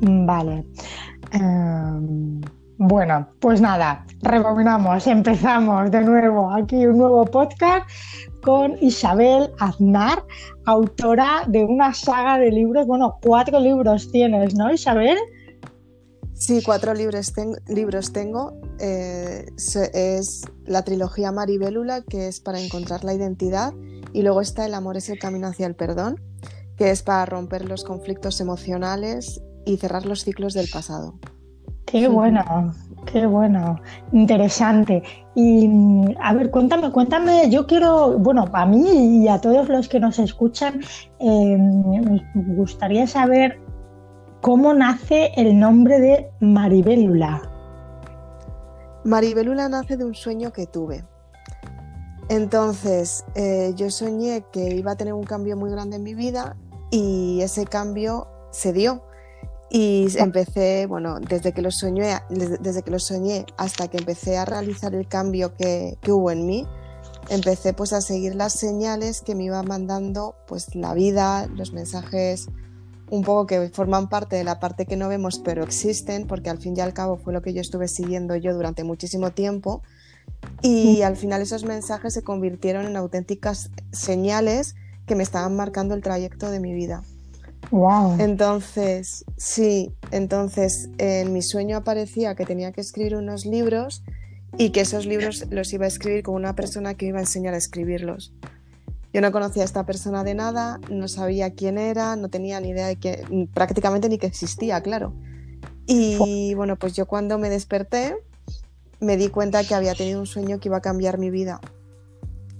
Vale. Em, bueno, pues nada, rebobinamos, empezamos de nuevo aquí un nuevo podcast con Isabel Aznar, autora de una saga de libros, bueno, cuatro libros tienes, ¿no, Isabel? Sí, cuatro libros, libros tengo. Eh, es la trilogía Maribélula, que es para encontrar la identidad, y luego está El amor es el camino hacia el perdón, que es para romper los conflictos emocionales y cerrar los ciclos del pasado. Qué bueno, qué bueno, interesante. Y a ver, cuéntame, cuéntame, yo quiero, bueno, a mí y a todos los que nos escuchan, eh, me gustaría saber cómo nace el nombre de Maribélula. Maribélula nace de un sueño que tuve. Entonces, eh, yo soñé que iba a tener un cambio muy grande en mi vida y ese cambio se dio. Y empecé, bueno, desde que lo soñé, desde que lo soñé hasta que empecé a realizar el cambio que, hubo en mí, empecé pues a seguir las señales que me iba mandando pues la vida, los mensajes un poco que forman parte de la parte que no vemos pero existen, porque al fin y al cabo fue lo que yo estuve siguiendo yo durante muchísimo tiempo. Y al final esos mensajes se convirtieron en auténticas señales que me estaban marcando el trayecto de mi vida. Wow. Entonces, sí, entonces en mi sueño aparecía que tenía que escribir unos libros y que esos libros los iba a escribir con una persona que me iba a enseñar a escribirlos. Yo no conocía a esta persona de nada, no sabía quién era, no tenía ni idea de que, prácticamente ni que existía, claro. Y bueno, pues yo cuando me desperté me di cuenta que había tenido un sueño que iba a cambiar mi vida.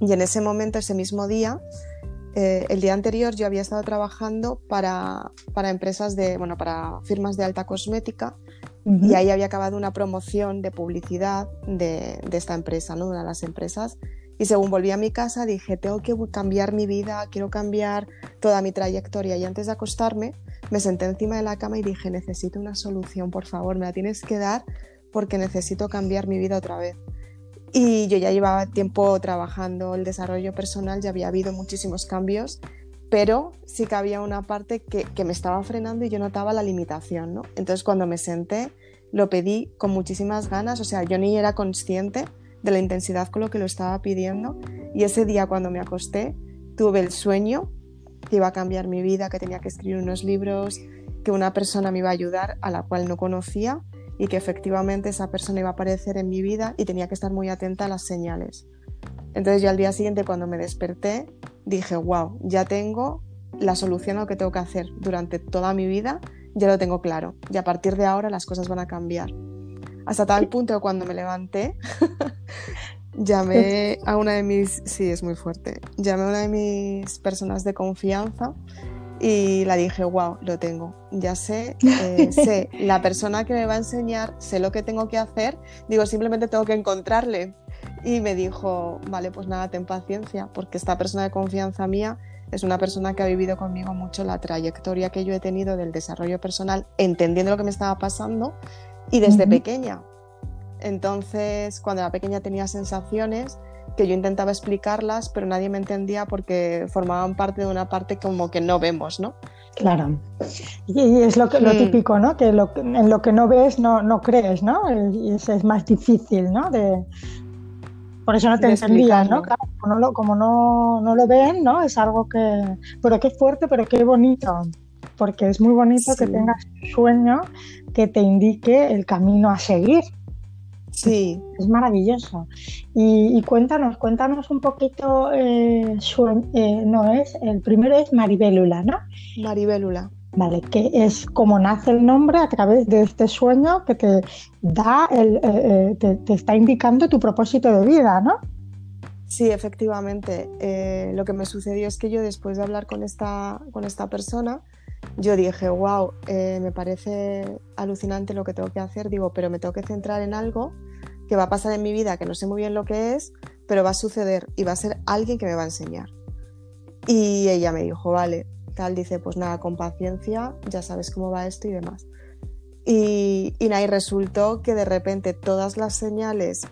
Y en ese momento, ese mismo día, eh, el día anterior yo había estado trabajando para, para, empresas de, bueno, para firmas de alta cosmética y ahí había acabado una promoción de publicidad de, de, esta empresa, ¿no? de una de las empresas. Y según volví a mi casa dije, tengo que cambiar mi vida, quiero cambiar toda mi trayectoria. Y antes de acostarme, me senté encima de la cama y dije, necesito una solución, por favor, me la tienes que dar porque necesito cambiar mi vida otra vez. Y yo ya llevaba tiempo trabajando el desarrollo personal, ya había habido muchísimos cambios, pero sí que había una parte que, que me estaba frenando y yo notaba la limitación, ¿no? Entonces cuando me senté, lo pedí con muchísimas ganas, o sea, yo ni era consciente de la intensidad con lo que lo estaba pidiendo. Y ese día cuando me acosté, tuve el sueño que iba a cambiar mi vida, que tenía que escribir unos libros, que una persona me iba a ayudar a la cual no conocía y que efectivamente esa persona iba a aparecer en mi vida y tenía que estar muy atenta a las señales. Entonces yo al día siguiente cuando me desperté dije, wow, ya tengo la solución a lo que tengo que hacer durante toda mi vida, ya lo tengo claro y a partir de ahora las cosas van a cambiar. Hasta tal punto cuando me levanté, llamé a una de mis, sí, es muy fuerte, llamé a una de mis personas de confianza y la dije, wow, lo tengo, ya sé, eh, sé la persona que me va a enseñar, sé lo que tengo que hacer, digo, simplemente tengo que encontrarle. Y me dijo, vale, pues nada, ten paciencia, porque esta persona de confianza mía es una persona que ha vivido conmigo mucho la trayectoria que yo he tenido del desarrollo personal, entendiendo lo que me estaba pasando y desde pequeña. Entonces, cuando era pequeña tenía sensaciones que yo intentaba explicarlas, pero nadie me entendía porque formaban parte de una parte como que no vemos, ¿no? Claro. Y es lo, que, lo mm. típico, ¿no? Que en lo que no ves no, no crees, ¿no? Y es, es más difícil, ¿no? De, por eso no te entendía, ¿no? Claro, como, no lo, como no, no, lo ven, ¿no? Es algo que... Pero qué fuerte, pero qué bonito. Porque es muy bonito que tengas un sueño que te indique el camino a seguir. Sí. Es maravilloso. Y, cuéntanos, cuéntanos un poquito, eh, eh, no es, el primero es Maribélula, ¿no? Maribélula. Vale, que es como nace el nombre a través de este sueño que te da, el, eh, te, te, está indicando tu propósito de vida, ¿no? Sí, efectivamente. lo que me sucedió es que yo después de hablar con esta, con esta persona, yo dije, wow, eh, me parece alucinante lo que tengo que hacer, digo, pero me tengo que centrar en algo que va a pasar en mi vida, que no sé muy bien lo que es, pero va a suceder y va a ser alguien que me va a enseñar. Y ella me dijo, vale, tal, dice, pues nada, con paciencia, ya sabes cómo va esto y demás. Y, y, y resultó que de repente todas las señales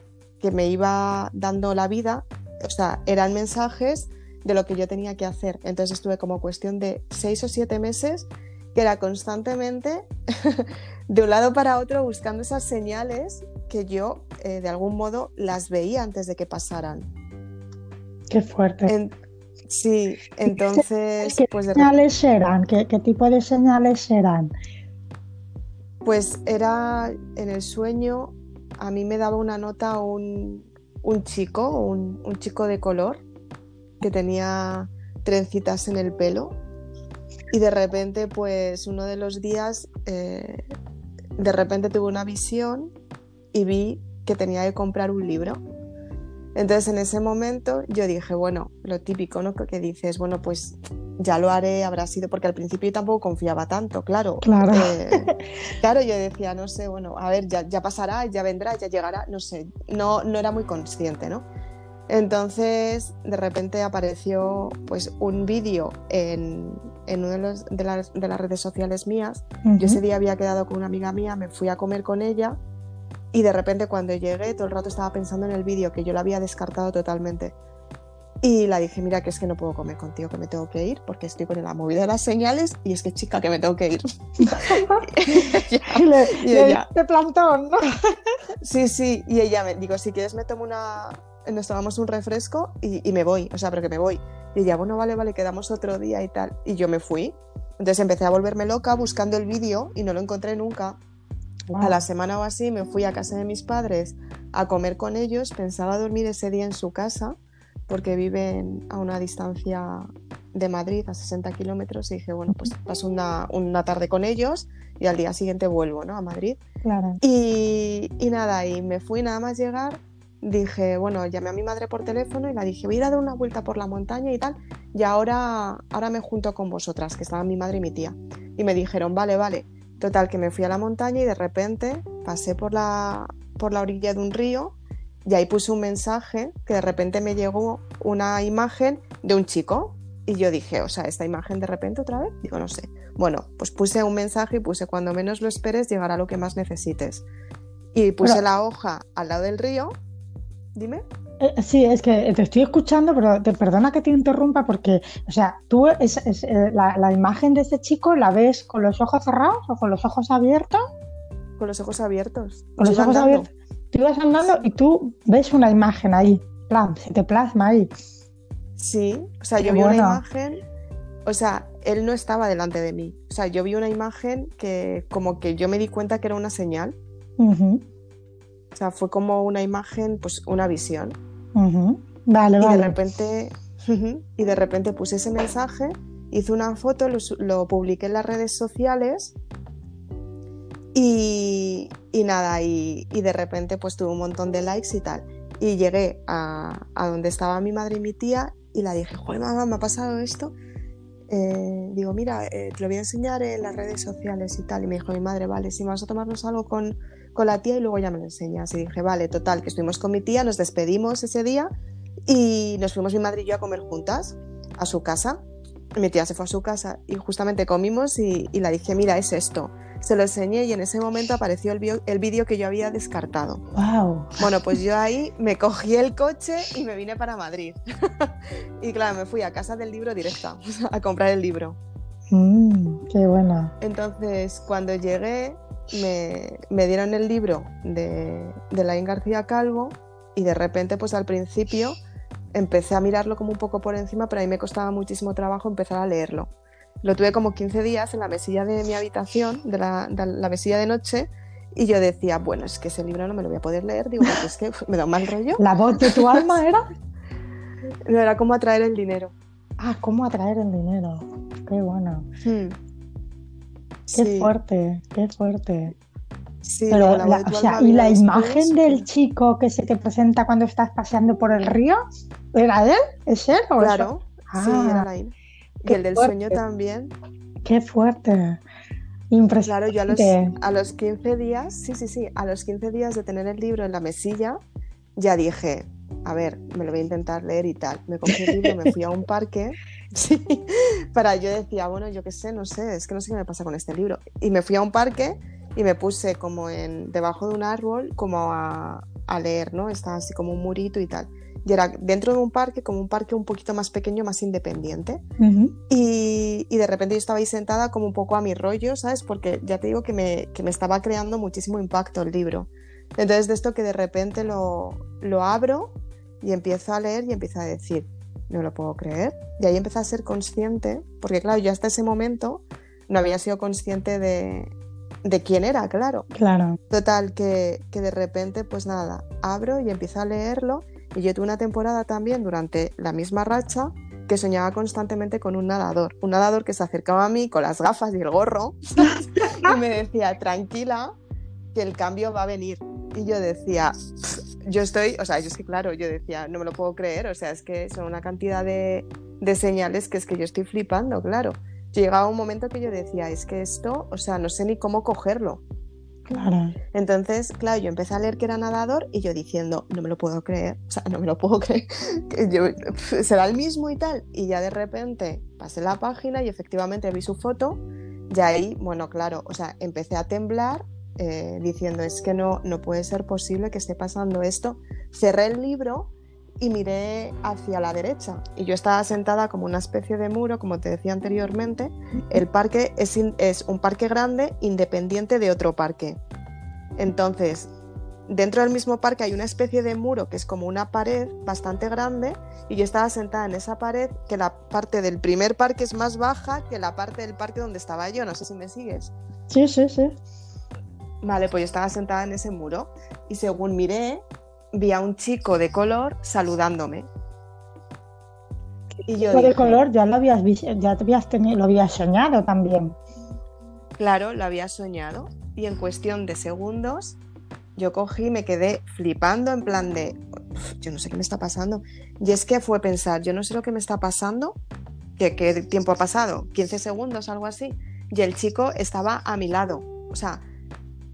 que me iba dando la vida, o sea, eran mensajes de lo que yo tenía que hacer. Entonces estuve como cuestión de seis o siete meses que era constantemente de un lado para otro buscando esas señales que yo eh, de algún modo las veía antes de que pasaran. Qué fuerte. sí, entonces... ¿Qué, pues señales eran? ¿Qué, tipo de señales eran? Pues era en el sueño, a mí me daba una nota un, chico, un, un chico de color, que tenía trencitas en el pelo y de repente pues uno de los días eh, de repente tuve una visión y vi que tenía que comprar un libro. Entonces en ese momento yo dije, bueno, lo típico, ¿no? Que dices, bueno, pues ya lo haré, habrá sido, porque al principio yo tampoco confiaba tanto, claro. Claro. Eh, claro, yo decía, no sé, bueno, a ver, ya, ya, pasará, ya vendrá, ya llegará, no sé, no, no era muy consciente, ¿no? Entonces, de repente apareció pues un vídeo en, en una de, de, las, de, las, redes sociales mías. Yo ese día había quedado con una amiga mía, me fui a comer con ella y de repente cuando llegué todo el rato estaba pensando en el vídeo que yo lo había descartado totalmente. Y la dije, mira, que es que no puedo comer contigo, que me tengo que ir porque estoy con la movida de las señales y es que chica, que me tengo que ir. y, ella, de plantón, ¿no? sí, sí, y ella me digo, si quieres me tomo una, nos tomamos un refresco y, y, me voy, o sea, pero que me voy. Y ella, bueno, vale, vale, quedamos otro día y tal. Y yo me fui. Entonces empecé a volverme loca buscando el vídeo y no lo encontré nunca. A la semana o así me fui a casa de mis padres a comer con ellos. Pensaba dormir ese día en su casa porque viven a una distancia de Madrid, a 60 kilómetros. Y dije, bueno, pues paso una, una, tarde con ellos y al día siguiente vuelvo ¿no? a Madrid. Claro. Y, y nada, y me fui nada más llegar dije, bueno, llamé a mi madre por teléfono y la dije, voy a ir a dar una vuelta por la montaña y tal, y ahora, ahora me junto con vosotras, que estaban mi madre y mi tía. Y me dijeron, vale, vale. Total, que me fui a la montaña y de repente pasé por la, por la orilla de un río y ahí puse un mensaje que de repente me llegó una imagen de un chico. Y yo dije, o sea, esta imagen de repente otra vez, digo, no sé. Bueno, pues puse un mensaje y puse, cuando menos lo esperes, llegará lo que más necesites. Y puse la hoja al lado del río Dime. Eh, sí, es que te estoy escuchando, pero te perdona que te interrumpa porque, o sea, tú es, eh, la, imagen de este chico la ves con los ojos cerrados o con los ojos abiertos. Con los ojos abiertos. Con los ojos abiertos. Tú vas andando y tú ves una imagen ahí, plan, se te plasma ahí. Sí, o sea, yo vi una imagen, o sea, él no estaba delante de mí. O sea, yo vi una imagen que como que yo me di cuenta que era una señal. O sea, fue como una imagen, pues una visión. Vale, y vale. De repente, y de repente puse ese mensaje, hice una foto, lo, publiqué en las redes sociales y, y nada, y, y, de repente pues tuve un montón de likes y tal. Y llegué a, a donde estaba mi madre y mi tía y la dije, joder, mamá, me ha pasado esto. Eh, digo, mira, eh, te lo voy a enseñar en las redes sociales y tal. Y me dijo mi madre, vale, si vas a tomarnos algo con, con la tía y luego ya me lo enseñas. Y dije, vale, total, que estuvimos con mi tía, nos despedimos ese día y nos fuimos mi madre y yo a comer juntas a su casa. Mi tía se fue a su casa y justamente comimos y, y la dije, mira, es esto. Se lo enseñé y en ese momento apareció el vídeo que yo había descartado. Wow. Bueno, pues yo ahí me cogí el coche y me vine para Madrid. y claro, me fui a casa del libro directa a comprar el libro. Mm, qué buena. Entonces, cuando llegué, me, dieron el libro de, de Laín García Calvo y de repente, pues al principio empecé a mirarlo como un poco por encima, pero a mí me costaba muchísimo trabajo empezar a leerlo. Lo tuve como 15 días en la mesilla de mi habitación, de la, la mesilla de noche, y yo decía, bueno, es que ese libro no me lo voy a poder leer, digo, es que me da un mal rollo. ¿La voz de tu alma era? No, era cómo atraer el dinero. Ah, cómo atraer el dinero. Qué bueno. Hmm. Qué fuerte, qué fuerte. Sí, Pero o sea, ¿y la imagen del chico que se te presenta cuando estás paseando por el río? ¿Era él? ¿Es él? O claro, sí, era ah, él. Y el del sueño también. Qué fuerte. Impresionante. Claro, yo a los, 15 días, sí, sí, sí, a los 15 días de tener el libro en la mesilla, ya dije, a ver, me lo voy a intentar leer y tal. Me cogí el libro, me fui a un parque, sí, para yo decía, bueno, yo qué sé, no sé, es que no sé qué me pasa con este libro. Y me fui a un parque y me puse como en debajo de un árbol, como a, a leer, ¿no? Estaba así como un murito y tal. y era dentro de un parque, como un parque un poquito más pequeño, más independiente. y, y, de repente yo estaba ahí sentada como un poco a mi rollo, ¿sabes? Porque ya te digo que me, que me estaba creando muchísimo impacto el libro. Entonces de esto que de repente lo, lo abro y empiezo a leer y empiezo a decir, no lo puedo creer. Y ahí empecé a ser consciente, porque claro, yo hasta ese momento no había sido consciente de, de quién era, claro. Claro. Total, que, que, de repente, pues nada, abro y empiezo a leerlo. Y yo tuve una temporada también durante la misma racha que soñaba constantemente con un nadador. Un nadador que se acercaba a mí con las gafas y el gorro y me decía, tranquila, que el cambio va a venir. Y yo decía, yo estoy, o sea, yo es que claro, yo decía, no me lo puedo creer, o sea, es que son una cantidad de, de señales que es que yo estoy flipando, claro llegaba un momento que yo decía, es que esto, o sea, no sé ni cómo cogerlo. Claro. Entonces, claro, yo empecé a leer que era nadador y yo diciendo, no me lo puedo creer, o sea, no me lo puedo creer, será el mismo y tal. Y ya de repente pasé la página y efectivamente vi su foto, y ahí, bueno, claro, o sea, empecé a temblar eh, diciendo, es que no, no puede ser posible que esté pasando esto. Cerré el libro y miré hacia la derecha. Y yo estaba sentada como una especie de muro, como te decía anteriormente. El parque es, es un parque grande independiente de otro parque. Entonces, dentro del mismo parque hay una especie de muro que es como una pared bastante grande y yo estaba sentada en esa pared que la parte del primer parque es más baja que la parte del parque donde estaba yo. No sé si me sigues. Sí, sí, sí. Vale, pues yo estaba sentada en ese muro y según miré, vi a un chico de color saludándome. Y yo de color ya lo habías ya te habías tenido, lo habías soñado también. Claro, lo había soñado y en cuestión de segundos yo cogí y me quedé flipando en plan de yo no sé qué me está pasando. Y es que fue pensar, yo no sé lo que me está pasando, que qué tiempo ha pasado, 15 segundos, algo así. Y el chico estaba a mi lado. O sea,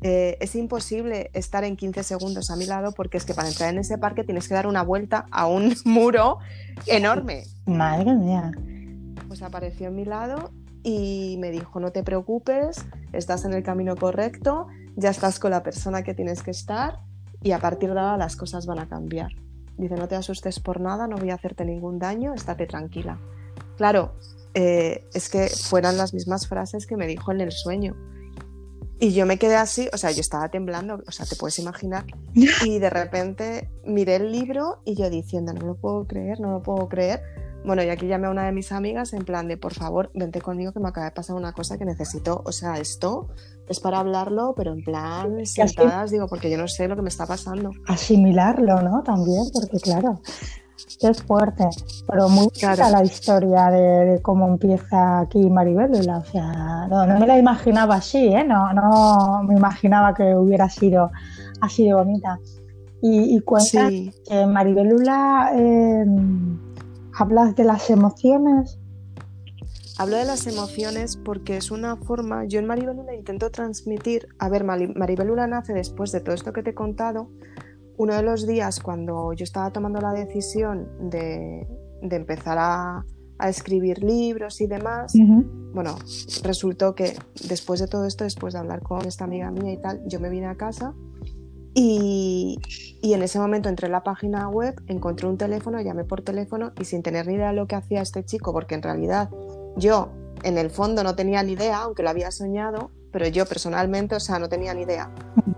eh, es imposible estar en 15 segundos a mi lado porque es que para entrar en ese parque tienes que dar una vuelta a un muro enorme. Madre mía. Pues apareció a mi lado y me dijo, no te preocupes, estás en el camino correcto, ya estás con la persona que tienes que estar y a partir de ahora las cosas van a cambiar. Dice, no te asustes por nada, no voy a hacerte ningún daño, estate tranquila. Claro, eh, es que fueran las mismas frases que me dijo en el sueño. Y yo me quedé así, o sea, yo estaba temblando, o sea, te puedes imaginar. Y de repente miré el libro y yo diciendo, no lo puedo creer, no lo puedo creer. Bueno, y aquí llamé a una de mis amigas en plan de, por favor, vente conmigo que me acaba de pasar una cosa que necesito, o sea, esto es para hablarlo, pero en plan sentadas, digo, porque yo no sé lo que me está pasando. Asimilarlo, ¿no? También, porque claro, es fuerte, pero muy claro. la historia de, cómo empieza aquí Maribel. O sea, no, me la imaginaba así, ¿eh? no, no me imaginaba que hubiera sido así de bonita. Y, y cuenta que Maribelula eh, hablas de las emociones. Hablo de las emociones porque es una forma, yo en Maribelula intento transmitir, a ver, Maribelula nace después de todo esto que te he contado, uno de los días cuando yo estaba tomando la decisión de, empezar a, escribir libros y demás, bueno, resultó que después de todo esto, después de hablar con esta amiga mía y tal, yo me vine a casa y, y, en ese momento entré en la página web, encontré un teléfono, llamé por teléfono y sin tener ni idea de lo que hacía este chico, porque en realidad yo en el fondo no tenía ni idea, aunque lo había soñado, pero yo personalmente, o sea, no tenía ni idea.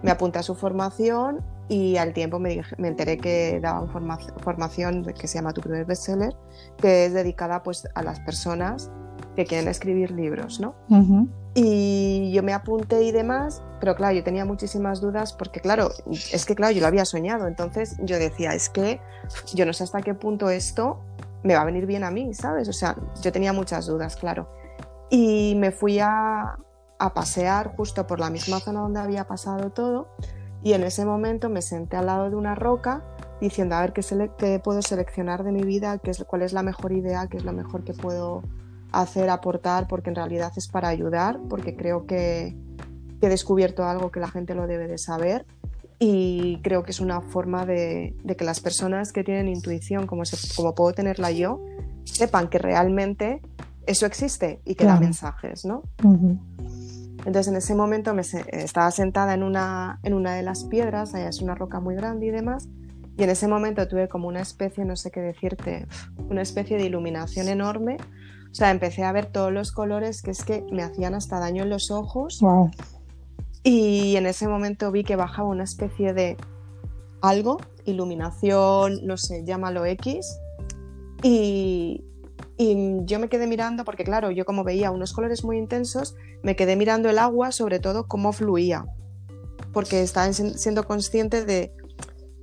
Me apunté a su formación y al tiempo me, me enteré que daban formación que se llama Tu primer bestseller, que es dedicada pues a las personas que quieren escribir libros, ¿no? Y yo me apunté y demás, pero claro, yo tenía muchísimas dudas porque claro, es que claro, yo lo había soñado, entonces yo decía, es que yo no sé hasta qué punto esto me va a venir bien a mí, ¿sabes? O sea, yo tenía muchas dudas, claro. Y me fui a, a pasear justo por la misma zona donde había pasado todo y en ese momento me senté al lado de una roca diciendo a ver qué, puedo seleccionar de mi vida, qué es, cuál es la mejor idea, qué es lo mejor que puedo hacer, aportar, porque en realidad es para ayudar, porque creo que, he descubierto algo que la gente lo debe de saber y creo que es una forma de, que las personas que tienen intuición, como, como puedo tenerla yo, sepan que realmente eso existe y que da mensajes, ¿no? Entonces en ese momento me estaba sentada en una, en una de las piedras, allá es una roca muy grande y demás, Y en ese momento tuve como una especie, no sé qué decirte, una especie de iluminación enorme. O sea, empecé a ver todos los colores que es que me hacían hasta daño en los ojos. Y en ese momento vi que bajaba una especie de algo, iluminación, no sé, llámalo X. Y, y yo me quedé mirando, porque claro, yo como veía unos colores muy intensos, me quedé mirando el agua, sobre todo cómo fluía, porque estaba siendo consciente de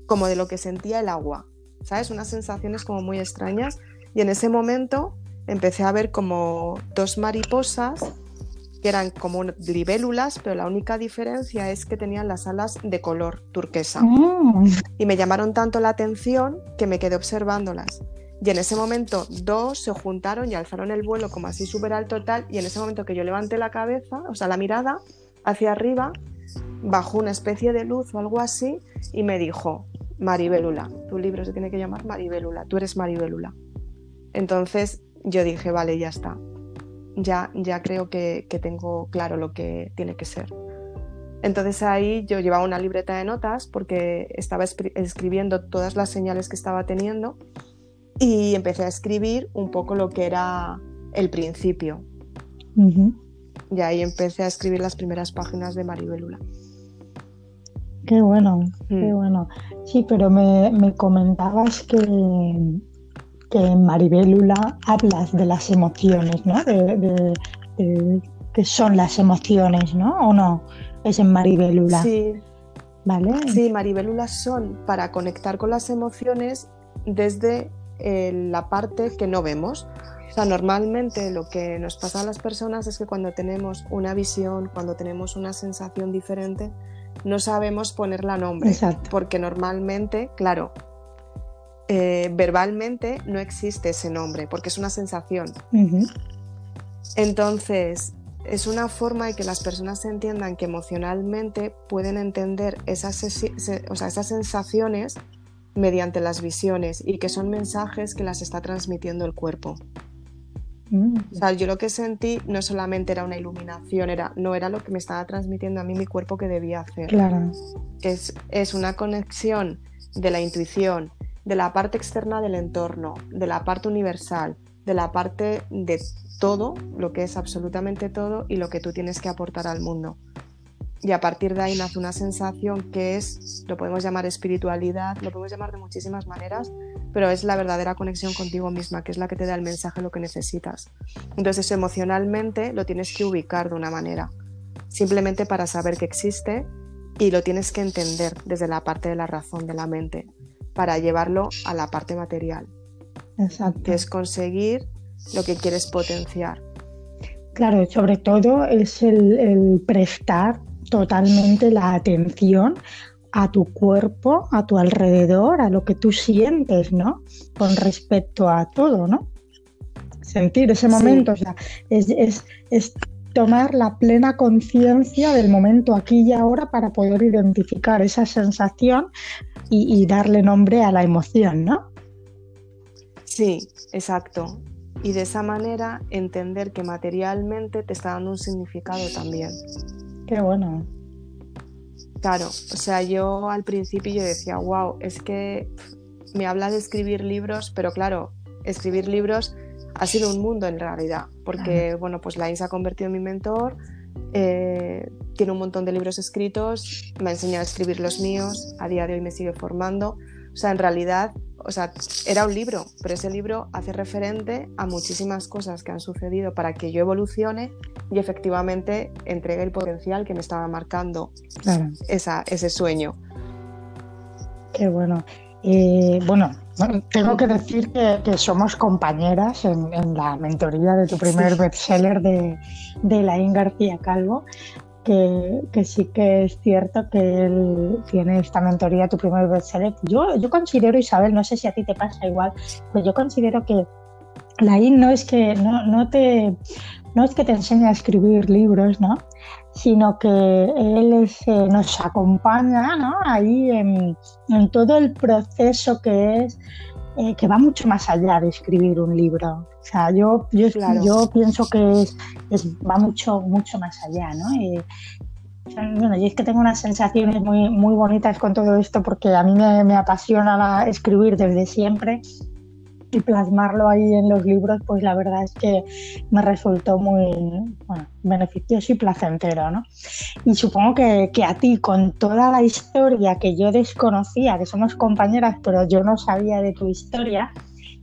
como de lo que sentía el agua, ¿sabes? Unas sensaciones como muy extrañas. Y en ese momento empecé a ver como dos mariposas que eran como libélulas, pero la única diferencia es que tenían las alas de color turquesa. Mm. Y me llamaron tanto la atención que me quedé observándolas. Y en ese momento dos se juntaron y alzaron el vuelo como así súper alto tal. Y en ese momento que yo levanté la cabeza, o sea, la mirada hacia arriba, bajó una especie de luz o algo así y me dijo, Maribélula, tu libro se tiene que llamar Maribélula, tú eres Maribélula. Entonces yo dije, vale, ya está, ya, ya creo que, tengo claro lo que tiene que ser. Entonces ahí yo llevaba una libreta de notas porque estaba escribiendo todas las señales que estaba teniendo y empecé a escribir un poco lo que era el principio. Y ahí empecé a escribir las primeras páginas de Maribélula. Qué bueno, qué mm. bueno. Sí, pero me, comentabas que, que en Maribélula hablas de las emociones, ¿no? De, que son las emociones, ¿no? ¿O no? Es en Maribélula. Sí. ¿Vale? Sí, Maribélula son para conectar con las emociones desde eh, la parte que no vemos. O sea, normalmente lo que nos pasa a las personas es que cuando tenemos una visión, cuando tenemos una sensación diferente, no sabemos ponerla nombre. Porque normalmente, claro, eh, verbalmente no existe ese nombre, porque es una sensación. Entonces, es una forma de que las personas entiendan que emocionalmente pueden entender esas, esas sensaciones mediante las visiones y que son mensajes que las está transmitiendo el cuerpo. Mm. O sea, yo lo que sentí no solamente era una iluminación, era, no era lo que me estaba transmitiendo a mí mi cuerpo que debía hacer. Claro. Es, es una conexión de la intuición, de la parte externa del entorno, de la parte universal, de la parte de todo, lo que es absolutamente todo y lo que tú tienes que aportar al mundo. Y a partir de ahí nace una sensación que es, lo podemos llamar espiritualidad, lo podemos llamar de muchísimas maneras, pero es la verdadera conexión contigo misma, que es la que te da el mensaje, lo que necesitas. Entonces, emocionalmente lo tienes que ubicar de una manera, simplemente para saber que existe y lo tienes que entender desde la parte de la razón, de la mente, para llevarlo a la parte material. Exacto. Que es conseguir lo que quieres potenciar. Claro, sobre todo es el prestar totalmente la atención a tu cuerpo, a tu alrededor, a lo que tú sientes, ¿no? Con respecto a todo, ¿no? Sentir ese momento, o sea, es, tomar la plena conciencia del momento aquí y ahora para poder identificar esa sensación y, y darle nombre a la emoción, ¿no? Sí, exacto. Y de esa manera entender que materialmente te está dando un significado también. Qué bueno. Claro, o sea, yo al principio yo decía, wow, es que me habla de escribir libros, pero claro, escribir libros ha sido un mundo en realidad, porque bueno, pues Lain se ha convertido en mi mentor, eh, tiene un montón de libros escritos, me ha enseñado a escribir los míos, a día de hoy me sigue formando, o sea, en realidad o sea, era un libro, pero ese libro hace referente a muchísimas cosas que han sucedido para que yo evolucione y efectivamente entregue el potencial que me estaba marcando ese sueño. Qué bueno. Eh, bueno, tengo que decir que, somos compañeras en, la mentoría de tu primer bestseller de, de Laín García Calvo que, sí que es cierto que él tiene esta mentoría, tu primer bestseller. Yo, yo considero, Isabel, no sé si a ti te pasa igual, pues yo considero que la IN no es que no, no te no es que te enseñe a escribir libros, ¿no? sino que él eh, nos acompaña ¿no? ahí en, en, todo el proceso que es eh, que va mucho más allá de escribir un libro. O sea, yo, yo, yo pienso que es, va mucho, mucho más allá, ¿no? Bueno, y es que tengo unas sensaciones muy, muy bonitas con todo esto porque a mí me, me apasiona escribir desde siempre y plasmarlo ahí en los libros, pues la verdad es que me resultó muy bueno, beneficioso y placentero, ¿no? Y supongo que, que, a ti, con toda la historia que yo desconocía, que somos compañeras, pero yo no sabía de tu historia,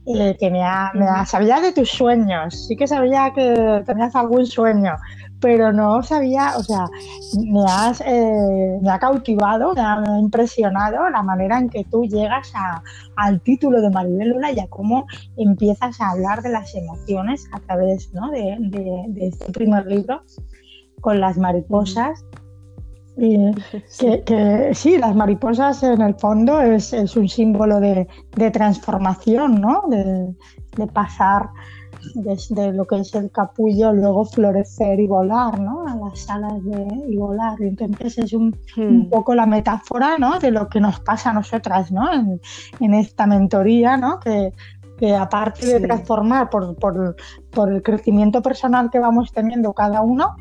eh, que me, ha, me ha, sabía de tus sueños, sí que sabía que tenías algún sueño, pero no sabía, o sea, me, has, eh, me ha cautivado, me ha impresionado la manera en que tú llegas a, al título de Maribel Luna y a cómo empiezas a hablar de las emociones a través ¿no? de, de, este primer libro con las mariposas. Y. Que, sí, las mariposas en el fondo es, es un símbolo de, de transformación, ¿no? De, de pasar desde lo que es el capullo, luego florecer y volar, ¿no? A las alas de y volar. Entonces es un, hmm. un, poco la metáfora, ¿no? De lo que nos pasa a nosotras, ¿no? En, en esta mentoría, ¿no? Que, que aparte de transformar por, por, por, el crecimiento personal que vamos teniendo cada uno,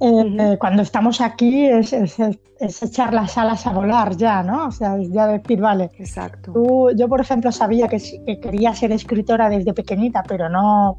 eh, uh -huh. cuando estamos aquí es, es, es, echar las alas a volar ya, ¿no? O sea, es ya decir, vale, Exacto. Tú, yo por ejemplo sabía que, que, quería ser escritora desde pequeñita, pero no,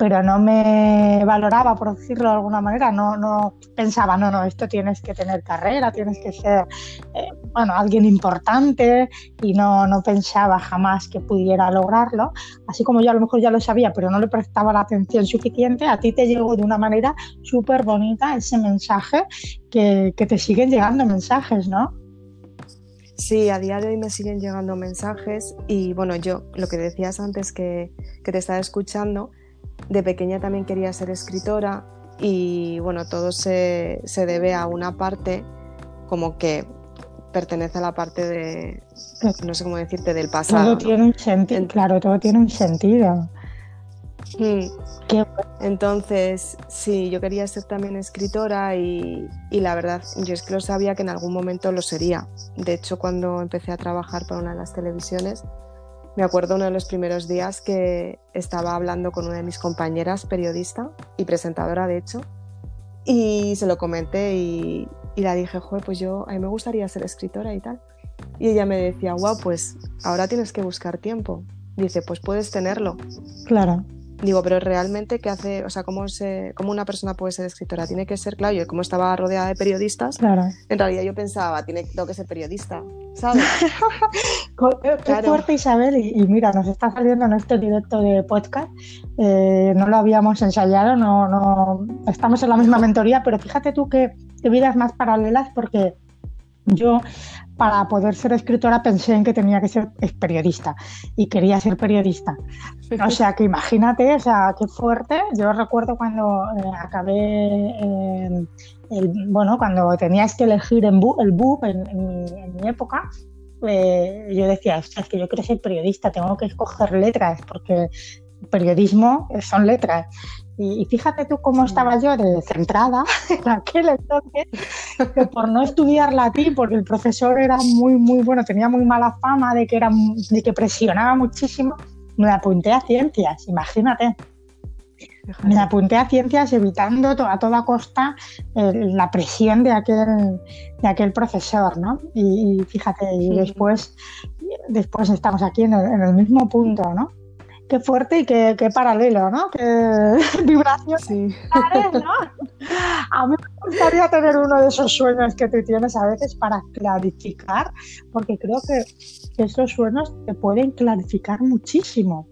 pero no me valoraba, por decirlo de alguna manera, no, no pensaba, no, no, esto tienes que tener carrera, tienes que ser, eh, bueno, alguien importante y no, no pensaba jamás que pudiera lograrlo, así como yo a lo mejor ya lo sabía, pero no le prestaba la atención suficiente, a ti te llegó de una manera súper bonita ese mensaje que, que te siguen llegando mensajes, ¿no? Sí, a día de hoy me siguen llegando mensajes y bueno, yo lo que decías antes que, que te estaba escuchando, de pequeña también quería ser escritora y bueno, todo se, se, debe a una parte como que pertenece a la parte de, no sé cómo decirte, del pasado. Todo tiene un sentido, claro, todo tiene un sentido. Mm. Entonces, sí, yo quería ser también escritora y, y, la verdad, yo es que lo sabía que en algún momento lo sería. De hecho, cuando empecé a trabajar para una de las televisiones, me acuerdo uno de los primeros días que estaba hablando con una de mis compañeras, periodista y presentadora, de hecho, y se lo comenté y, y la dije, joder, pues yo, a mí me gustaría ser escritora y tal. Y ella me decía, wow, pues ahora tienes que buscar tiempo. Dice, pues puedes tenerlo. Claro. Digo, pero realmente, ¿qué hace? O sea, ¿cómo, se, ¿cómo una persona puede ser escritora? Tiene que ser, claro, yo como estaba rodeada de periodistas, claro. en realidad yo pensaba, tiene, tengo que ser periodista, ¿sabes? Qué claro. fuerte, Isabel, y, y, mira, nos está saliendo en este directo de podcast, eh, no lo habíamos ensayado, no, no, estamos en la misma mentoría, pero fíjate tú que, que vidas más paralelas porque yo para poder ser escritora pensé en que tenía que ser periodista y quería ser periodista. O sea, que imagínate, o sea, qué fuerte. Yo recuerdo cuando eh, acabé, eh, el, bueno, cuando tenías que elegir en bu el BUP en, en, en, mi época, eh, yo decía, es que yo quiero ser periodista, tengo que escoger letras porque periodismo son letras. Y, y, fíjate tú cómo estaba yo de centrada en aquel entonces, que por no estudiar latín, porque el profesor era muy, muy bueno, tenía muy mala fama de que, era, de que presionaba muchísimo, me apunté a ciencias, imagínate. Me apunté a ciencias evitando a toda costa eh, la presión de aquel, de aquel profesor, ¿no? Y, y fíjate, y después, después estamos aquí en el, en el mismo punto, ¿no? Qué fuerte y qué, qué, paralelo, ¿no? Qué vibración. Sí. ¿no? A mí me gustaría tener uno de esos sueños que tú tienes a veces para clarificar, porque creo que esos sueños te pueden clarificar muchísimo.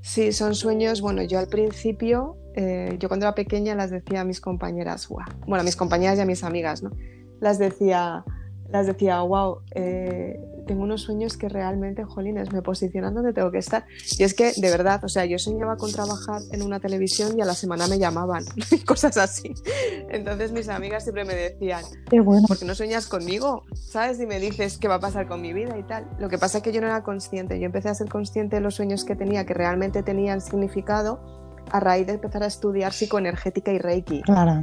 Sí, son sueños, bueno, yo al principio, eh, yo cuando era pequeña las decía a mis compañeras, wow. bueno, a mis compañeras y a mis amigas, ¿no? Las decía, las decía, wow, eh, tengo unos sueños que realmente, jolines, me posicionan donde tengo que estar. Y es que, de verdad, o sea, yo soñaba con trabajar en una televisión y a la semana me llamaban, cosas así. Entonces mis amigas siempre me decían, qué bueno. ¿por qué no sueñas conmigo? ¿Sabes? Y me dices qué va a pasar con mi vida y tal. Lo que pasa es que yo no era consciente, yo empecé a ser consciente de los sueños que tenía, que realmente tenían significado, a raíz de empezar a estudiar psicoenergética y reiki. Claro.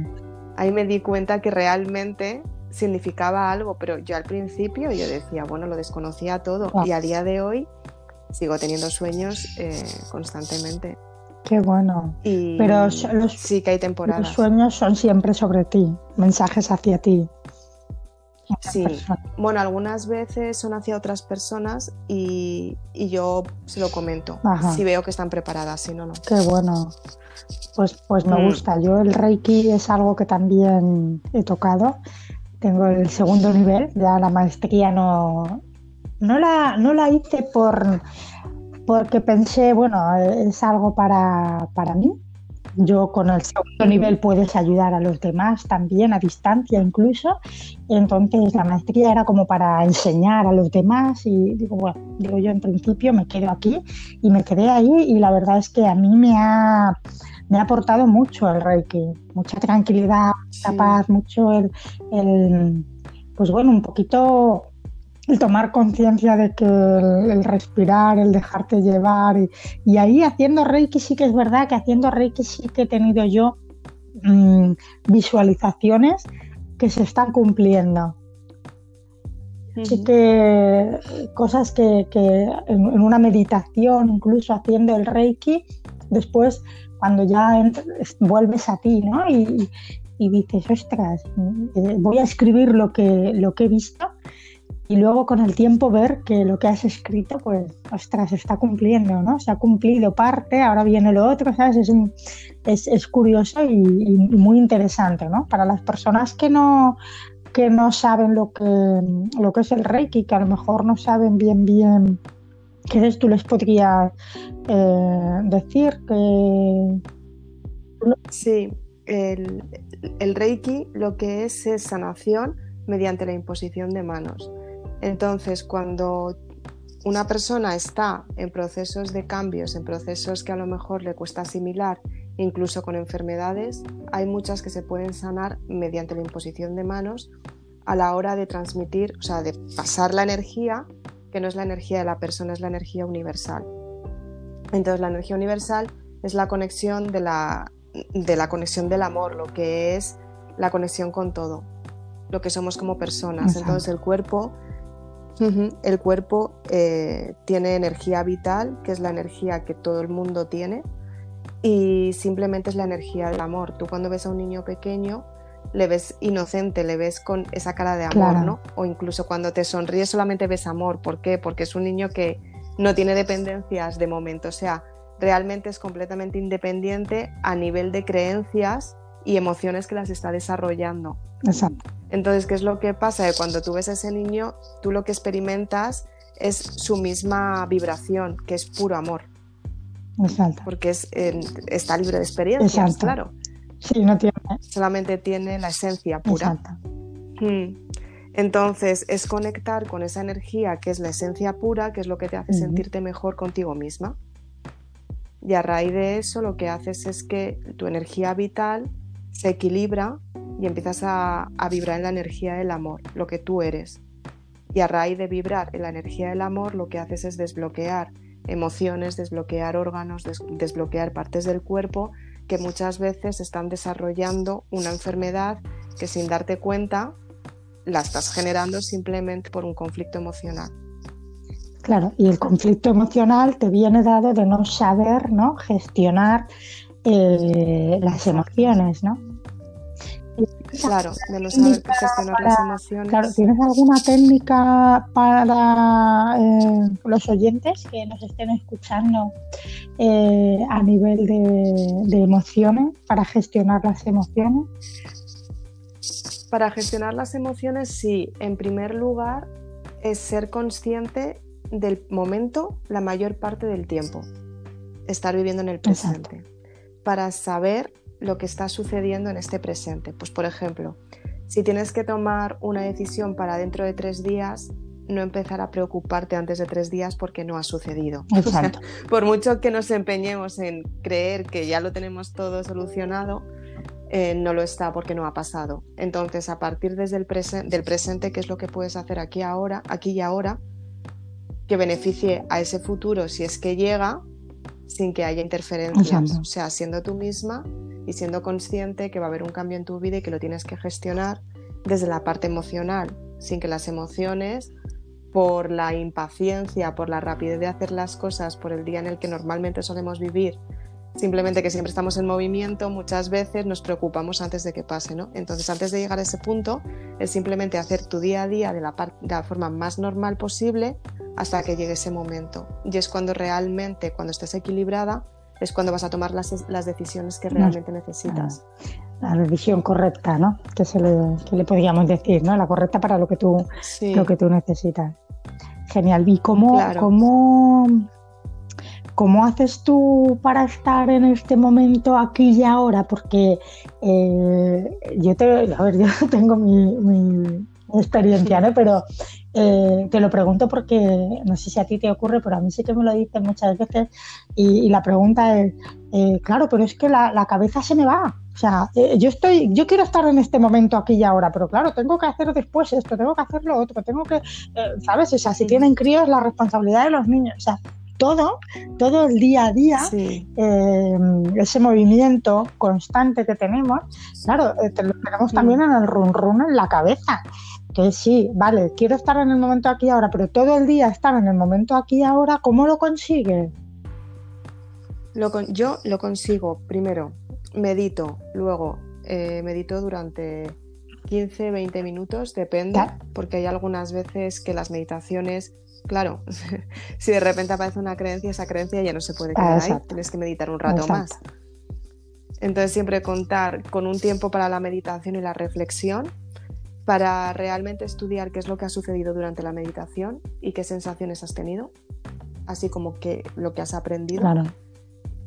Ahí me di cuenta que realmente significaba algo, pero yo al principio yo decía, bueno, lo desconocía todo wow. y a día de hoy sigo teniendo sueños eh, constantemente. Qué bueno. Pero los, sí que hay temporadas. Los sueños son siempre sobre ti, mensajes hacia ti. Sí, bueno, algunas veces son hacia otras personas y, yo se lo comento. Si veo que están preparadas, si no, no. Qué bueno. Pues, pues me mm. gusta. Yo el Reiki es algo que también he tocado. Tengo el segundo nivel, ya la maestría no, no, la, no la hice por, porque pensé, bueno, es algo para, para mí, yo con el segundo nivel puedes ayudar a los demás también, a distancia incluso. Entonces la maestría era como para enseñar a los demás y digo, bueno, digo yo en principio me quedo aquí y me quedé ahí y la verdad es que a mí me ha, me ha aportado mucho el Reiki, mucha tranquilidad, mucha paz, mucho el, el, pues bueno, un poquito el tomar conciencia de que el, respirar, el dejarte llevar y, ahí haciendo Reiki sí que es verdad que haciendo Reiki sí que he tenido yo mm, visualizaciones que se están cumpliendo. Sí que cosas que, en, una meditación, incluso haciendo el Reiki, después cuando ya vuelves a ti, ¿no? Y, y dices, ostras, eh, voy a escribir lo que, lo que he visto y luego con el tiempo ver que lo que has escrito, pues, ostras, se está cumpliendo, ¿no? Se ha cumplido parte, ahora viene lo otro, ¿sabes? Es, es, curioso y, muy interesante, ¿no? Para las personas que no, que no saben lo que, lo que es el Reiki, que a lo mejor no saben bien, bien qué es, tú les podrías eh, decir que... Sí, el, el Reiki lo que es es sanación mediante la imposición de manos. Entonces, cuando una persona está en procesos de cambios, en procesos que a lo mejor le cuesta asimilar, incluso con enfermedades, hay muchas que se pueden sanar mediante la imposición de manos a la hora de transmitir, o sea, de pasar la energía, que no es la energía de la persona, es la energía universal. Entonces, la energía universal es la conexión de la, de la conexión del amor, lo que es la conexión con todo, lo que somos como personas. Entonces, el cuerpo el cuerpo eh, tiene energía vital, que es la energía que todo el mundo tiene, y simplemente es la energía del amor. Tú cuando ves a un niño pequeño, le ves inocente, le ves con esa cara de amor, ¿no? O incluso cuando te sonríes solamente ves amor. ¿Por qué? Porque es un niño que no tiene dependencias de momento, o sea, realmente es completamente independiente a nivel de creencias y emociones que las está desarrollando. Exacto. Entonces, ¿qué es lo que pasa? Que cuando tú ves a ese niño, tú lo que experimentas es su misma vibración, que es puro amor. Exacto. Porque es, está libre de experiencias, claro. Sí, no tiene. Solamente tiene la esencia pura. Exacto. Hmm. Entonces, es conectar con esa energía que es la esencia pura, que es lo que te hace sentirte mejor contigo misma. Y a raíz de eso, lo que haces es que tu energía vital se equilibra y empiezas a, vibrar en la energía del amor, lo que tú eres. Y a raíz de vibrar en la energía del amor, lo que haces es desbloquear emociones, desbloquear órganos, desbloquear partes del cuerpo que muchas veces están desarrollando una enfermedad que sin darte cuenta la estás generando simplemente por un conflicto emocional. Claro, y el conflicto emocional te viene dado de no saber ¿no? gestionar eh, las emociones, ¿no? Claro, de no saber gestionar las emociones. Claro, ¿tienes alguna técnica para eh, los oyentes que nos estén escuchando eh, a nivel de, emociones, para gestionar las emociones? Para gestionar las emociones, sí. En primer lugar, es ser consciente del momento la mayor parte del tiempo. Estar viviendo en el presente. Para saber lo que está sucediendo en este presente. Pues por ejemplo, si tienes que tomar una decisión para dentro de tres días, no empezar a preocuparte antes de tres días porque no ha sucedido. por mucho que nos empeñemos en creer que ya lo tenemos todo solucionado, eh, no lo está porque no ha pasado. Entonces, a partir desde el del presente, ¿qué es lo que puedes hacer aquí ahora, aquí y ahora, que beneficie a ese futuro si es que llega, sin que haya interferencias? O sea, siendo tú misma y siendo consciente que va a haber un cambio en tu vida y que lo tienes que gestionar desde la parte emocional, sin que las emociones, por la impaciencia, por la rapidez de hacer las cosas, por el día en el que normalmente solemos vivir Simplemente que siempre estamos en movimiento, muchas veces nos preocupamos antes de que pase, ¿no? Entonces, antes de llegar a ese punto, es simplemente hacer tu día a día de la, forma más normal posible hasta que llegue ese momento. Y es cuando realmente, cuando estés equilibrada, es cuando vas a tomar las, las decisiones que realmente necesitas. La decisión correcta, ¿no? Que, se le, que le podríamos decir, ¿no? La correcta para lo que tú, lo que tú necesitas. Genial. ¿Y cómo, cómo, cómo haces tú para estar en este momento aquí y ahora? Porque eh, yo, te, a ver, yo tengo mi, mi experiencia, ¿no? Pero eh, te lo pregunto porque no sé si a ti te ocurre, pero a mí sí que me lo dicen muchas veces y, la pregunta es, eh, claro, pero es que la, cabeza se me va. O sea, eh, yo estoy, yo quiero estar en este momento aquí y ahora, pero claro, tengo que hacer después esto, tengo que hacer lo otro, tengo que, ¿sabes? O sea, si tienen críos, la responsabilidad de los niños, o sea, todo, todo el día a día, ese movimiento constante que tenemos, claro, lo tenemos también en el run run en la cabeza que sí, vale, quiero estar en el momento aquí y ahora, pero todo el día estar en el momento aquí y ahora, ¿cómo lo consigue? yo lo consigo, primero, medito, luego eh, medito durante 15, 20 minutos, depende, porque hay algunas veces que las meditaciones, claro, si de repente aparece una creencia, esa creencia ya no se puede quedar ahí, tienes que meditar un rato más. Entonces siempre contar con un tiempo para la meditación y la reflexión para realmente estudiar qué es lo que ha sucedido durante la meditación y qué sensaciones has tenido, así como que lo que has aprendido.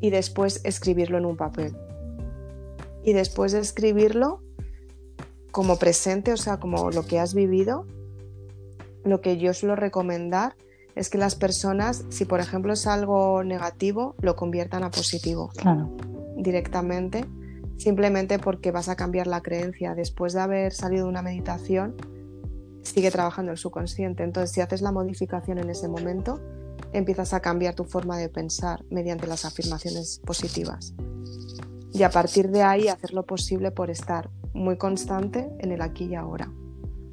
Y después escribirlo en un papel. Y después de escribirlo como presente, o sea, como lo que has vivido, lo que yo suelo recomendar es que las personas, si por ejemplo es algo negativo, lo conviertan a positivo directamente simplemente porque vas a cambiar la creencia. Después de haber salido de una meditación, sigue trabajando el subconsciente. Entonces, si haces la modificación en ese momento, empiezas a cambiar tu forma de pensar mediante las afirmaciones positivas. Y a partir de ahí, hacer lo posible por estar muy constante en el aquí y ahora.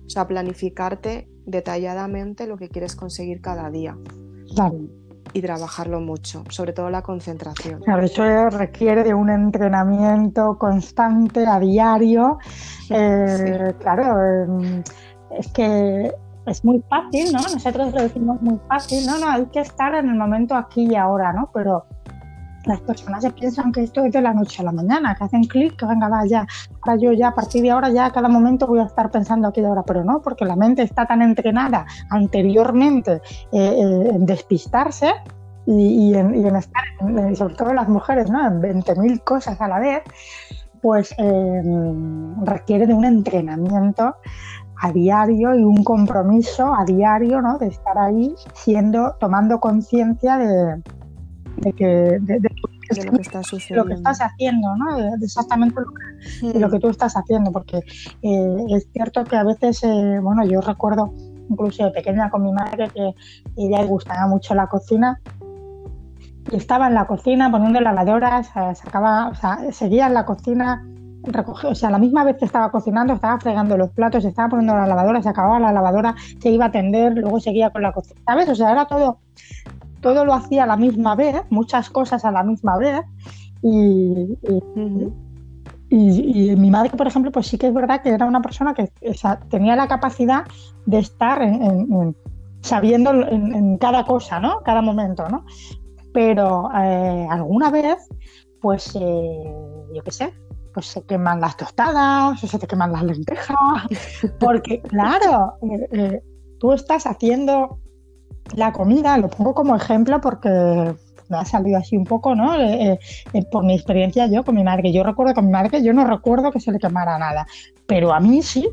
O sea, planificarte detalladamente lo que quieres conseguir cada día y trabajarlo mucho, sobre todo la concentración. Claro, eso requiere de un entrenamiento constante a diario. Eh, claro, em, es que es muy fácil, ¿no? Nosotros lo decimos muy fácil, no, no, hay que estar en el momento aquí y ahora, ¿no? Pero las personas se piensan que esto es de la noche a la mañana, que hacen clic, que venga, vaya, ahora yo ya a partir de ahora ya a cada momento voy a estar pensando y ahora, pero no, porque la mente está tan entrenada anteriormente eh, eh, en despistarse y, en, estar, sobre todo las mujeres, ¿no? en 20.000 cosas a la vez, pues em, requiere de un entrenamiento a diario y un compromiso a diario ¿no? de estar ahí siendo, tomando conciencia de, de que de, lo que está lo que estás haciendo, ¿no? De exactamente lo que, lo que tú estás haciendo, porque eh, es cierto que a veces, eh, bueno, yo recuerdo incluso de pequeña con mi madre que ella le gustaba mucho la cocina y estaba en la cocina poniendo lavadoras, sacaba, o sea, seguía en la cocina, recogía, o sea, la misma vez que estaba cocinando, estaba fregando los platos, estaba poniendo la lavadora, se acababa la lavadora, se iba a atender, luego seguía con la cocina, ¿sabes? O sea, era todo todo lo hacía a la misma vez, muchas cosas a la misma vez. Y, y, mi madre, por ejemplo, pues sí que es verdad que era una persona que tenía la capacidad de estar sabiendo en, cada cosa, ¿no? Cada momento, ¿no? Pero eh, alguna vez, pues, eh, yo qué sé, pues se queman las tostadas o se te queman las lentejas, porque claro, eh, tú estás haciendo la comida, lo pongo como ejemplo porque me ha salido así un poco, ¿no? Eh, eh, eh, por mi experiencia yo con mi madre. Yo recuerdo con mi madre yo no recuerdo que se le quemara nada, pero a mí sí.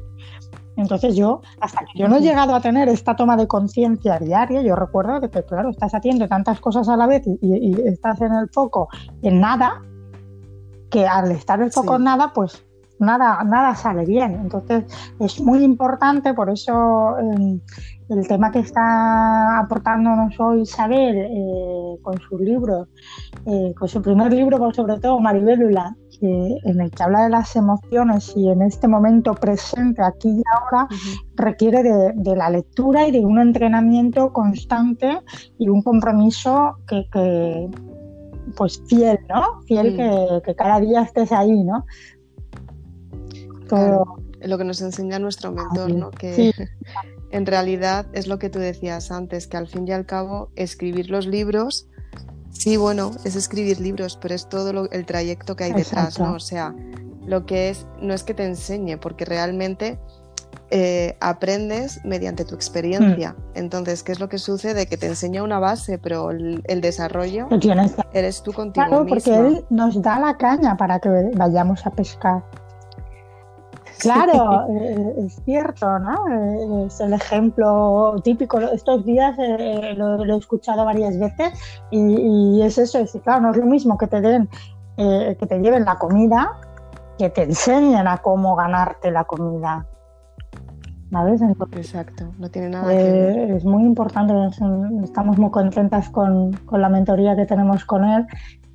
Entonces yo, hasta que yo no he llegado a tener esta toma de conciencia diaria, yo recuerdo que, claro, estás haciendo tantas cosas a la vez y, estás en el foco en nada, que al estar el foco en nada, pues nada, nada sale bien. Entonces es muy importante, por eso em, el tema que está aportándonos hoy Isabel eh, con sus libros, eh, con su primer libro, por sobre todo Maribélula, en el que habla de las emociones y en este momento presente, aquí y ahora, requiere de, la lectura y de un entrenamiento constante y un compromiso que, pues fiel, ¿no? Fiel mm. que, cada día estés ahí, ¿no? Todo... Lo que nos enseña nuestro mentor, ¿no? Que en realidad es lo que tú decías antes, que al fin y al cabo escribir los libros, sí, bueno, es escribir libros, pero es todo el trayecto que hay detrás, ¿no? O sea, lo que es, no es que te enseñe, porque realmente eh, aprendes mediante tu experiencia. Hmm. Entonces, ¿qué es lo que sucede? Que te enseña una base, pero el, desarrollo eres tú contigo Claro, porque él nos da la caña para que vayamos a pescar. Claro, eh, es cierto, ¿no? Eh, es el ejemplo típico. Estos días lo, he escuchado varias veces y, es eso, es claro, no es lo mismo que te den, que te lleven la comida, que te enseñen a cómo ganarte la comida. Exacto, no tiene nada que ver. Eh, es muy importante, estamos muy contentas con, con la mentoría que tenemos con él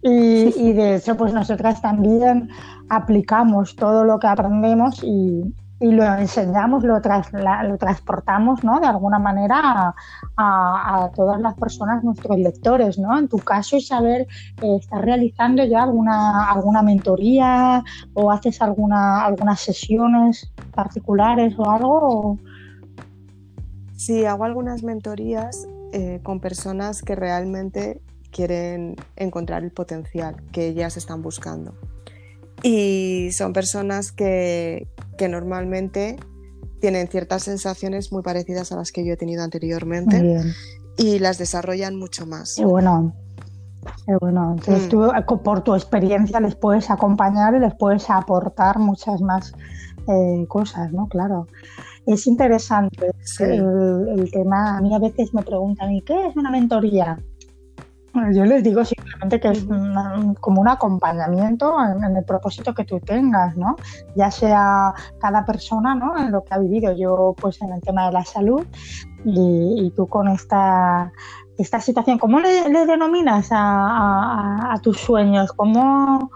y, de hecho pues nosotras también aplicamos todo lo que aprendemos y, y lo enseñamos, lo, lo transportamos ¿no? de alguna manera a, todas las personas, nuestros lectores. ¿no? En tu caso, Isabel, eh, ¿estás realizando ya alguna, alguna mentoría o haces alguna, algunas sesiones particulares o algo? Sí, hago algunas mentorías eh, con personas que realmente quieren encontrar el potencial que ellas están buscando. Y son personas que, normalmente tienen ciertas sensaciones muy parecidas a las que yo he tenido anteriormente y las desarrollan mucho más. Qué bueno. Bueno. Entonces mm. tú eh, por tu experiencia les puedes acompañar y les puedes aportar muchas más eh, cosas, ¿no? Claro. Es interesante el, el, tema. A mí a veces me preguntan, ¿y qué es una mentoría? Yo les digo simplemente que es como un acompañamiento en, el propósito que tú tengas, ¿no? Ya sea cada persona, ¿no? En lo que ha vivido. Yo, pues, en el tema de la salud y, tú con esta, esta situación. ¿Cómo le, denominas a, tus sueños? ¿Cómo,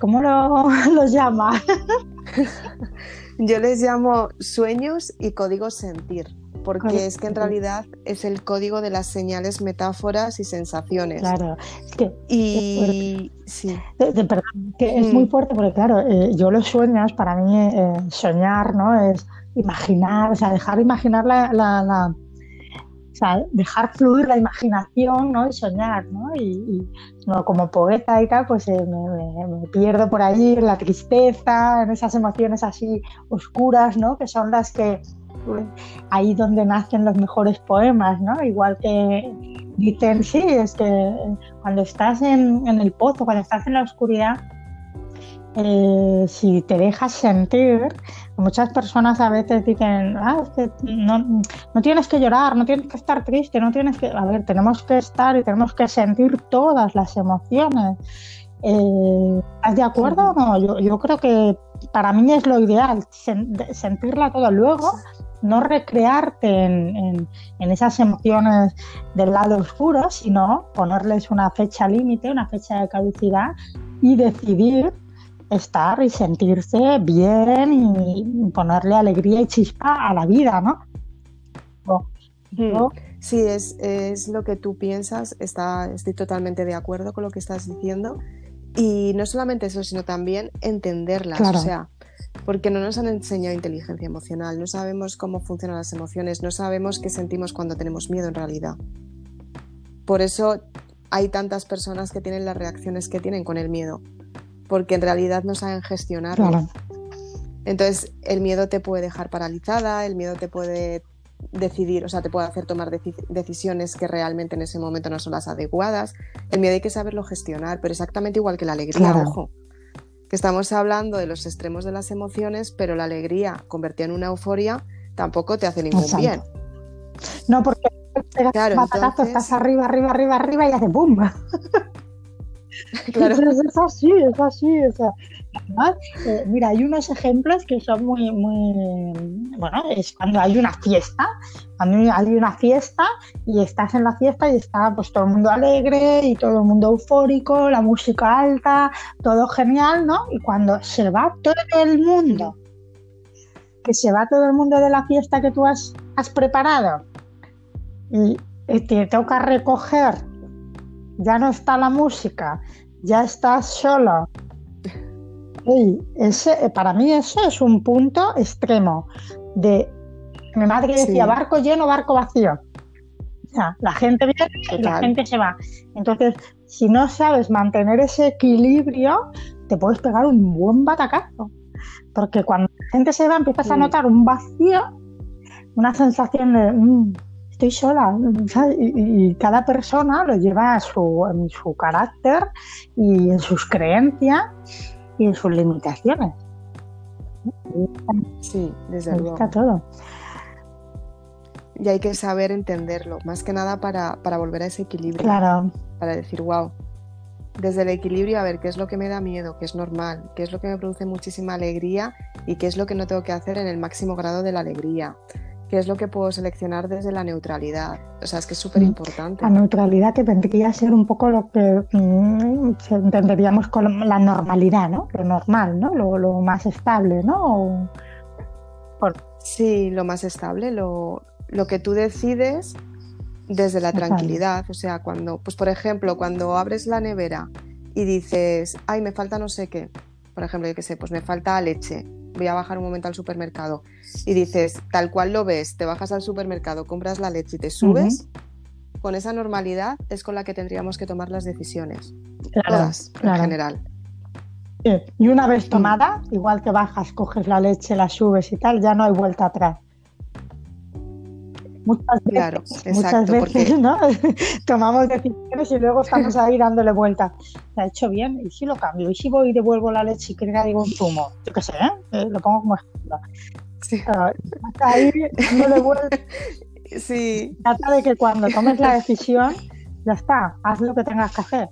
cómo lo, los llamas? Yo les llamo sueños y código sentir porque es que en realidad es el código de las señales, metáforas y sensaciones. Claro, es que y sí. perdón, que es muy mm. fuerte porque claro, eh, yo los sueños, para mí eh, soñar, ¿no? Es imaginar, o sea, dejar imaginar la, la, o sea, dejar fluir la imaginación, ¿no? Y soñar, ¿no? Y, no, como poeta y tal, pues eh, me, me, pierdo por ahí en la tristeza, en esas emociones así oscuras, ¿no? Que son las que ahí donde nacen los mejores poemas, ¿no? Igual que dicen, sí, es que cuando estás en, el pozo, cuando estás en la oscuridad, eh, si te dejas sentir, muchas personas a veces dicen, ah, es que no, tienes que llorar, no tienes que estar triste, no tienes que... A ver, tenemos que estar y tenemos que sentir todas las emociones. Eh, ¿Estás de acuerdo o no? Yo, yo, creo que para mí es lo ideal, sentirla todo. Luego, no recrearte en, esas emociones del lado oscuro, sino ponerles una fecha límite, una fecha de caducidad y decidir estar y sentirse bien y ponerle alegría y chispa a la vida, ¿no? Hmm. Sí, es, lo que tú piensas, está, estoy totalmente de acuerdo con lo que estás diciendo. Y no solamente eso, sino también entenderlas. O sea, porque no nos han enseñado inteligencia emocional, no sabemos cómo funcionan las emociones, no sabemos qué sentimos cuando tenemos miedo en realidad. Por eso hay tantas personas que tienen las reacciones que tienen con el miedo, porque en realidad no saben gestionarlo. Entonces, el miedo te puede dejar paralizada, el miedo te puede decidir, o sea, te puede hacer tomar decisiones que realmente en ese momento no son las adecuadas. El miedo hay que saberlo gestionar, pero exactamente igual que la alegría, ojo que estamos hablando de los extremos de las emociones, pero la alegría convertida en una euforia tampoco te hace ningún bien. No, porque claro, estás arriba, arriba, arriba, arriba y hace ¡pum! Claro. Es, así, es así. Eh, mira, hay unos ejemplos que son muy, muy. Bueno, es cuando hay una fiesta. Cuando hay una fiesta y estás en la fiesta y está pues todo el mundo alegre y todo el mundo eufórico, la música alta, todo genial, ¿no? Y cuando se va todo el mundo, que se va todo el mundo de la fiesta que tú has preparado y te toca recoger ya no está la música, ya estás solo. Ese, para mí eso es un punto extremo de mi madre decía barco lleno, barco vacío. O sea, la gente viene y la gente se va. Entonces, si no sabes mantener ese equilibrio, te puedes pegar un buen batacazo. Porque cuando la gente se va, empiezas a notar un vacío, una sensación de mm, estoy sola. Y, cada persona lo lleva su, en su carácter y en sus creencias y en sus limitaciones. Sí, desde luego. Está todo. Y hay que saber entenderlo, más que nada para, para volver a ese equilibrio. Claro. Para decir, wow, desde el equilibrio a ver qué es lo que me da miedo, qué es normal, qué es lo que me produce muchísima alegría y qué es lo que no tengo que hacer en el máximo grado de la alegría. ¿Qué es lo que puedo seleccionar desde la neutralidad? O sea, es que es súper importante. La neutralidad que vendría a ser un poco lo que mm, entenderíamos con la normalidad, ¿no? Lo normal, ¿no? Lo, más estable, ¿no? Sí, lo más estable, lo, lo que tú decides desde la tranquilidad. O sea, cuando, pues por ejemplo, cuando abres la nevera y dices, ay, me falta no sé qué, por ejemplo, yo qué sé, pues me falta leche, voy a bajar un momento al supermercado y dices, tal cual lo ves, te bajas al supermercado, compras la leche y te subes, con esa normalidad es con la que tendríamos que tomar las decisiones. todas, en general. Y una vez tomada, igual que bajas, coges la leche, la subes y tal, ya no hay vuelta atrás. Muchas veces, claro, muchas veces ¿no? tomamos decisiones y luego estamos ahí dándole vuelta. ¿Se ha hecho bien? ¿Y si lo cambio? ¿Y si voy y devuelvo la leche y que digo un zumo? Yo qué sé, ¿eh? Eh, lo pongo como ejemplo. Sí. ahí dándole vuelta. Sí. Trata de que cuando tomes la decisión, ya está, haz lo que tengas que hacer.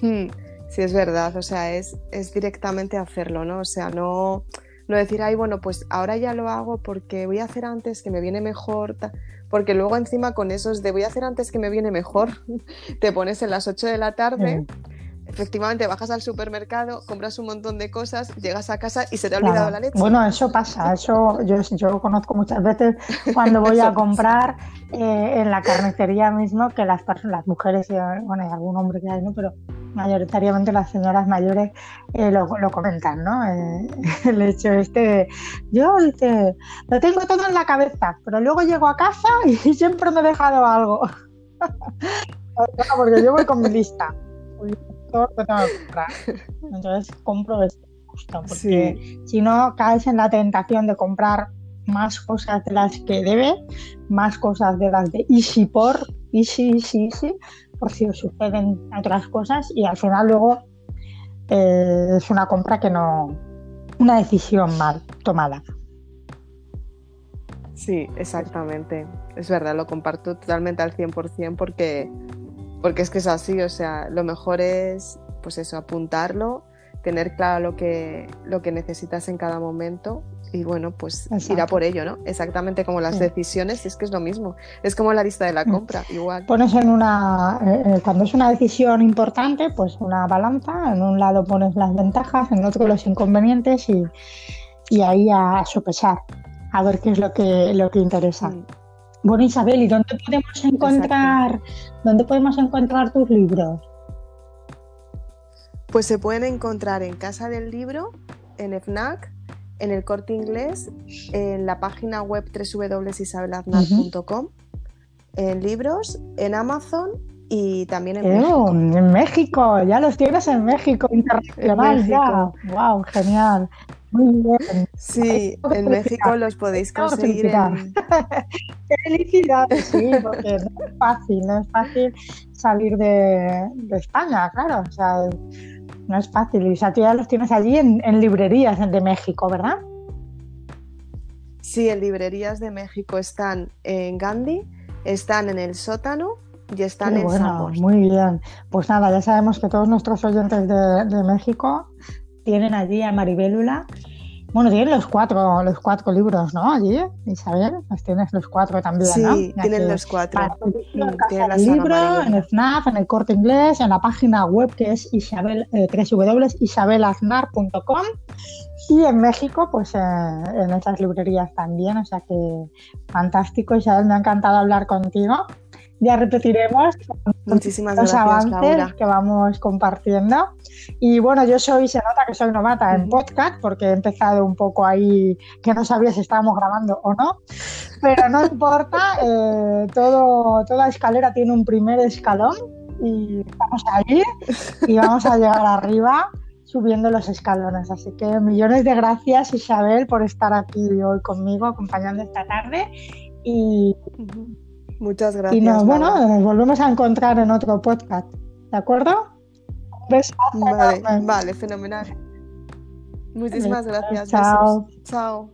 Hmm, sí, es verdad, o sea, es, es directamente hacerlo, ¿no? O sea, no no decir, ay, bueno, pues ahora ya lo hago porque voy a hacer antes que me viene mejor, porque luego encima con esos de voy a hacer antes que me viene mejor, te pones en las 8 de la tarde. Efectivamente, bajas al supermercado, compras un montón de cosas, llegas a casa y se te ha olvidado la leche. Bueno, eso pasa, eso yo, yo conozco muchas veces cuando voy a comprar eh, en la carnicería mismo que las personas, las mujeres, bueno, hay algún hombre que hay, ¿no? Pero mayoritariamente las señoras mayores eh, lo, comentan, ¿no? Eh, el hecho este, yo lo tengo todo en la cabeza, pero luego llego a casa y siempre me he dejado algo. Porque yo voy con mi lista. Entonces compro esto porque si no caes en la tentación de comprar más cosas de las que debe, más cosas de las de easy por, easy, easy, easy, por si os suceden otras cosas y al final luego eh, es una compra que no, una decisión mal tomada. Sí, exactamente. Es verdad, lo comparto totalmente al 100% porque, porque es que es así, o sea, lo mejor es, pues eso, apuntarlo, tener claro lo que, lo que necesitas en cada momento y bueno, pues irá por ello, ¿no? Exactamente como las decisiones, es que es lo mismo, es como la lista de la compra, igual. Pones en una, eh, eh, cuando es una decisión importante, pues una balanza, en un lado pones las ventajas, en otro los inconvenientes y, y ahí a sopesar, a ver qué es lo que, lo que interesa. Mm. Bueno, Isabel, ¿y dónde podemos encontrar, dónde podemos encontrar tus libros? Pues se pueden encontrar en Casa del Libro, en FNAC, en el corte inglés, en la página web www.isabelaznar.com, en libros, en Amazon y también en México. En México, ya los tienes en México, internacional, ya. ¡Wow! Genial. Muy bien. Sí, en México los podéis conseguir. En... Felicidades, sí, porque no es fácil, no es fácil salir de, de España, claro. O sea, no es fácil. Y tú ya los tienes allí en, librerías de México, ¿verdad? Sí, en librerías de México están en Gandhi, están en el sótano y están en bueno, Muy bien. Pues nada, ya sabemos que todos nuestros oyentes de, de México tienen allí a Maribélula bueno, tienen los cuatro, los cuatro libros, ¿no? Allí, Isabel, los tienes los cuatro también, ¿no? Sí, tienen los cuatro. en el libro, en el FNAF, en el corte inglés, en la página web que es isabel, eh, www.isabelaznar.com y en México, pues eh, en esas librerías también, o sea que fantástico, Isabel, me ha encantado hablar contigo ya repetiremos Muchísimas los gracias, avances que vamos compartiendo. Y bueno, yo soy, se nota que soy novata en podcast porque he empezado un poco ahí que no sabía si estábamos grabando o no, pero no importa, eh, todo, toda escalera tiene un primer escalón y vamos a ir y vamos a llegar arriba subiendo los escalones. Así que millones de gracias Isabel por estar aquí hoy conmigo acompañando esta tarde. Y Muchas gracias. Y nos, bueno, nos volvemos a encontrar en otro podcast. ¿De acuerdo? Vale, vale, fenomenal. Muchísimas gracias. Chao. Chao.